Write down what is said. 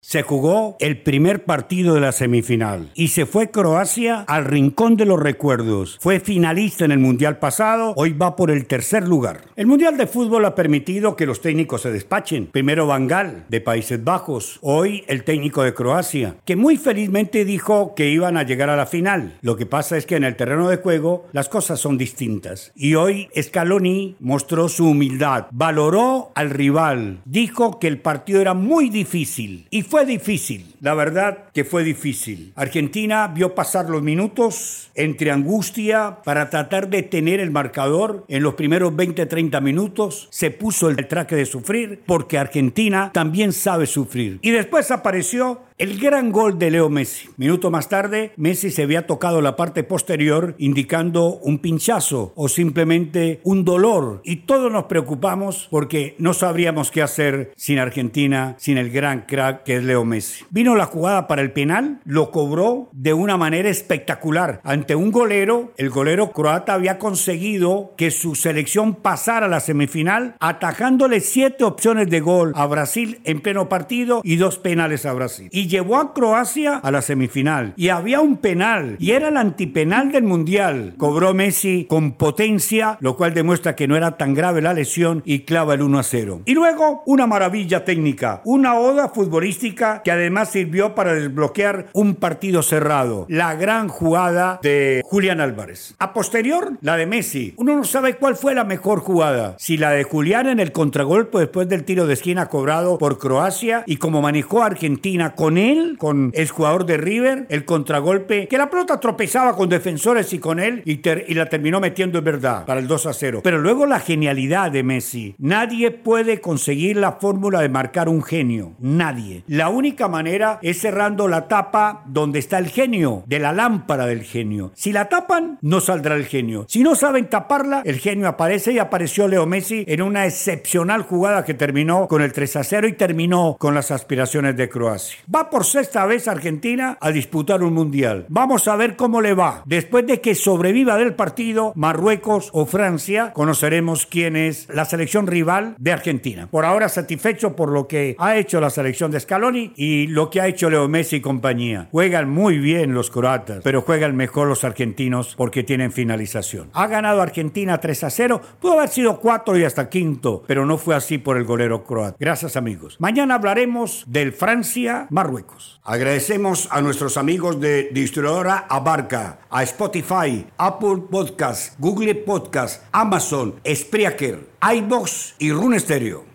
Se jugó el primer partido de la semifinal y se fue Croacia al rincón de los recuerdos. Fue finalista en el Mundial pasado, hoy va por el tercer lugar. El Mundial de Fútbol ha permitido que los técnicos se despachen. Primero Bangal, de Países Bajos, hoy el técnico de Croacia, que muy felizmente dijo que iban a llegar a la final. Lo que pasa es que en el terreno de juego las cosas son distintas. Y hoy Scaloni mostró su humildad, valoró al rival, dijo que el partido era muy difícil y fue difícil, la verdad que fue difícil. Argentina vio pasar los minutos entre angustia para tratar de tener el marcador en los primeros 20-30 minutos. Se puso el traje de sufrir porque Argentina también sabe sufrir. Y después apareció el gran gol de Leo Messi. Minuto más tarde, Messi se había tocado la parte posterior indicando un pinchazo o simplemente un dolor. Y todos nos preocupamos porque no sabríamos qué hacer sin Argentina, sin el gran crack que es Leo Messi. Vino la jugada para el penal, lo cobró de una manera espectacular. Ante un golero, el golero croata había conseguido que su selección pasara a la semifinal, atajándole siete opciones de gol a Brasil en pleno partido y dos penales a Brasil. Llevó a Croacia a la semifinal. Y había un penal, y era el antipenal del Mundial. Cobró Messi con potencia, lo cual demuestra que no era tan grave la lesión y clava el 1 a 0. Y luego, una maravilla técnica, una oda futbolística que además sirvió para desbloquear un partido cerrado. La gran jugada de Julián Álvarez. A posterior, la de Messi. Uno no sabe cuál fue la mejor jugada. Si la de Julián en el contragolpe después del tiro de esquina cobrado por Croacia y como manejó Argentina con él, con el jugador de River, el contragolpe, que la pelota tropezaba con defensores y con él y, y la terminó metiendo en verdad para el 2 a 0. Pero luego la genialidad de Messi. Nadie puede conseguir la fórmula de marcar un genio. Nadie. La única manera es cerrando la tapa donde está el genio, de la lámpara del genio. Si la tapan, no saldrá el genio. Si no saben taparla, el genio aparece y apareció Leo Messi en una excepcional jugada que terminó con el 3 a 0 y terminó con las aspiraciones de Croacia. Va por sexta vez Argentina a disputar un mundial. Vamos a ver cómo le va. Después de que sobreviva del partido Marruecos o Francia, conoceremos quién es la selección rival de Argentina. Por ahora satisfecho por lo que ha hecho la selección de Scaloni y lo que ha hecho Leo Messi y compañía. Juegan muy bien los croatas, pero juegan mejor los argentinos porque tienen finalización. Ha ganado Argentina 3 a 0, pudo haber sido 4 y hasta quinto, pero no fue así por el golero croata. Gracias amigos. Mañana hablaremos del Francia-Marruecos. Agradecemos a nuestros amigos de distribuidora Abarca, a Spotify, Apple Podcast, Google Podcast, Amazon, Spreaker, iBox y Rune Stereo.